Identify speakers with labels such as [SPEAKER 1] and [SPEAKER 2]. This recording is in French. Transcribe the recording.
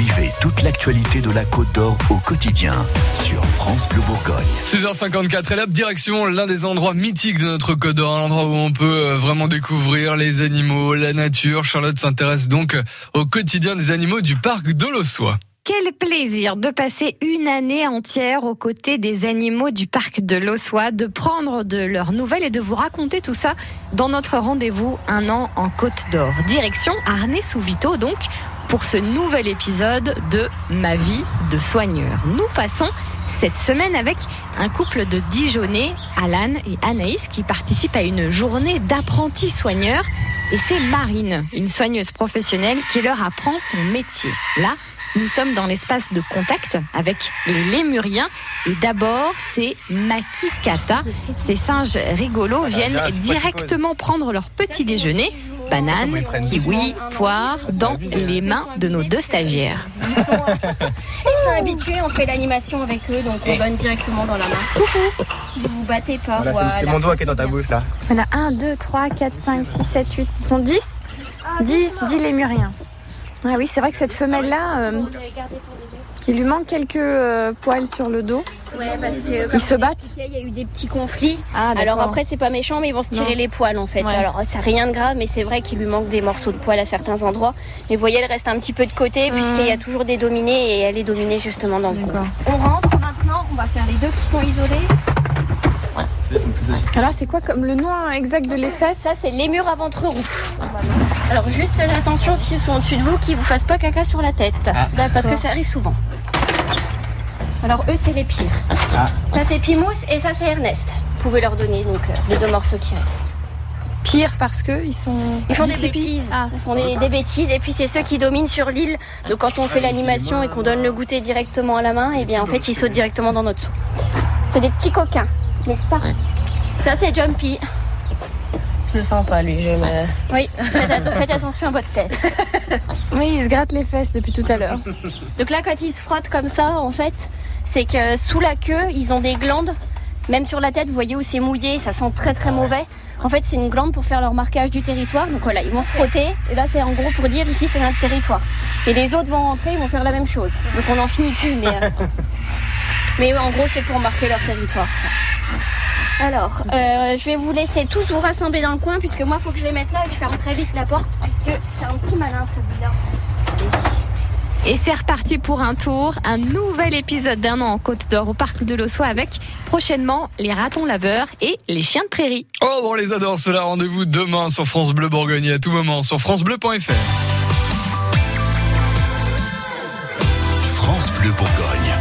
[SPEAKER 1] Suivez toute l'actualité de la Côte d'Or au quotidien sur France Bleu Bourgogne.
[SPEAKER 2] 6h54 et là, direction l'un des endroits mythiques de notre Côte d'Or, un endroit où on peut euh, vraiment découvrir les animaux, la nature. Charlotte s'intéresse donc au quotidien des animaux du parc de l'Ossois.
[SPEAKER 3] Quel plaisir de passer une année entière aux côtés des animaux du parc de l'Ossois, de prendre de leurs nouvelles et de vous raconter tout ça dans notre rendez-vous Un an en Côte d'Or. Direction Arnay-sous-Vito donc pour ce nouvel épisode de Ma vie de soigneur. Nous passons cette semaine avec un couple de Dijonais, Alan et Anaïs, qui participent à une journée d'apprentis soigneurs. Et c'est Marine, une soigneuse professionnelle, qui leur apprend son métier. Là, nous sommes dans l'espace de contact avec les lémuriens. Et d'abord, c'est Makikata. Ces singes rigolos viennent directement prendre leur petit déjeuner bananes, kiwis, poires dans les mains de nos deux stagiaires.
[SPEAKER 4] Ils sont, ils sont habitués, on fait l'animation avec eux, donc on donne directement dans la main. Coucou Vous vous battez pas, voilà.
[SPEAKER 5] c'est mon doigt qui est dans ta bouche là.
[SPEAKER 6] On a 1, 2, 3, 4, 5, 6, 7, 8. Ils sont 10 10, 10 lémuriens. Ah oui, c'est vrai que cette femelle-là, euh, il lui manque quelques euh, poils sur le dos.
[SPEAKER 4] Ouais, parce que
[SPEAKER 6] Ils se battent
[SPEAKER 4] Il y a eu des petits conflits.
[SPEAKER 6] Ah.
[SPEAKER 4] Alors après, c'est pas méchant, mais ils vont se tirer
[SPEAKER 6] Non.
[SPEAKER 4] les poils en fait.
[SPEAKER 6] Ouais.
[SPEAKER 4] Alors c'est rien de grave, mais c'est vrai qu'il lui manque des morceaux de poils à certains endroits. Mais vous voyez, elle reste un petit peu de côté, puisqu'il y a toujours des dominés et elle est dominée justement dans le coin.
[SPEAKER 6] D'accord.
[SPEAKER 4] On rentre maintenant, on va faire les deux qui sont isolés.
[SPEAKER 6] Alors, c'est quoi comme le nom exact de l'espèce?
[SPEAKER 4] Ça, c'est les murs à ventre roux. Alors juste faites attention s'ils sont au-dessus de vous, qu'ils vous fassent pas caca sur la tête. Là, parce que ça arrive souvent. Alors eux, c'est les pires. Ça, c'est Pimousse et ça, c'est Ernest. Vous pouvez leur donner donc euh, les deux morceaux qui restent.
[SPEAKER 6] Pire parce que ils sont.
[SPEAKER 4] Ils font des bêtises.
[SPEAKER 6] Ah.
[SPEAKER 4] Ils font des, des bêtises et puis c'est ceux qui dominent sur l'île. Donc quand on fait l'animation et qu'on donne le goûter directement à la main, et bien en fait ils sautent directement dans notre soupe. C'est des petits coquins, n'est-ce pas? Ça c'est Jumpy.
[SPEAKER 7] Je le sens pas lui, je me...
[SPEAKER 4] Oui, faites, atten- faites attention à votre tête.
[SPEAKER 6] Oui, ils se grattent les fesses depuis tout à l'heure.
[SPEAKER 4] Donc là quand ils se frottent comme ça, en fait, c'est que sous la queue, ils ont des glandes. Même sur la tête, vous voyez où c'est mouillé, ça sent très très mauvais. En fait, c'est une glande pour faire leur marquage du territoire. Donc voilà, ils vont se frotter. Et là, c'est en gros pour dire ici, c'est notre territoire. Et les autres vont rentrer, ils vont faire la même chose. Donc on n'en finit plus. Mais, euh, mais en gros, c'est pour marquer leur territoire. Alors, euh, je vais vous laisser tous vous rassembler dans le coin, puisque moi, il faut que je les mette là et je ferme très vite la porte, puisque c'est un petit malin celui-là.
[SPEAKER 3] Et c'est reparti pour un tour, un nouvel épisode d'un an en Côte d'Or au parc de l'Ossois avec prochainement les ratons laveurs et les chiens de prairie.
[SPEAKER 2] Oh, bon, on les adore, cela. Rendez-vous demain sur France Bleu Bourgogne et à tout moment sur FranceBleu.fr.
[SPEAKER 1] France Bleu Bourgogne.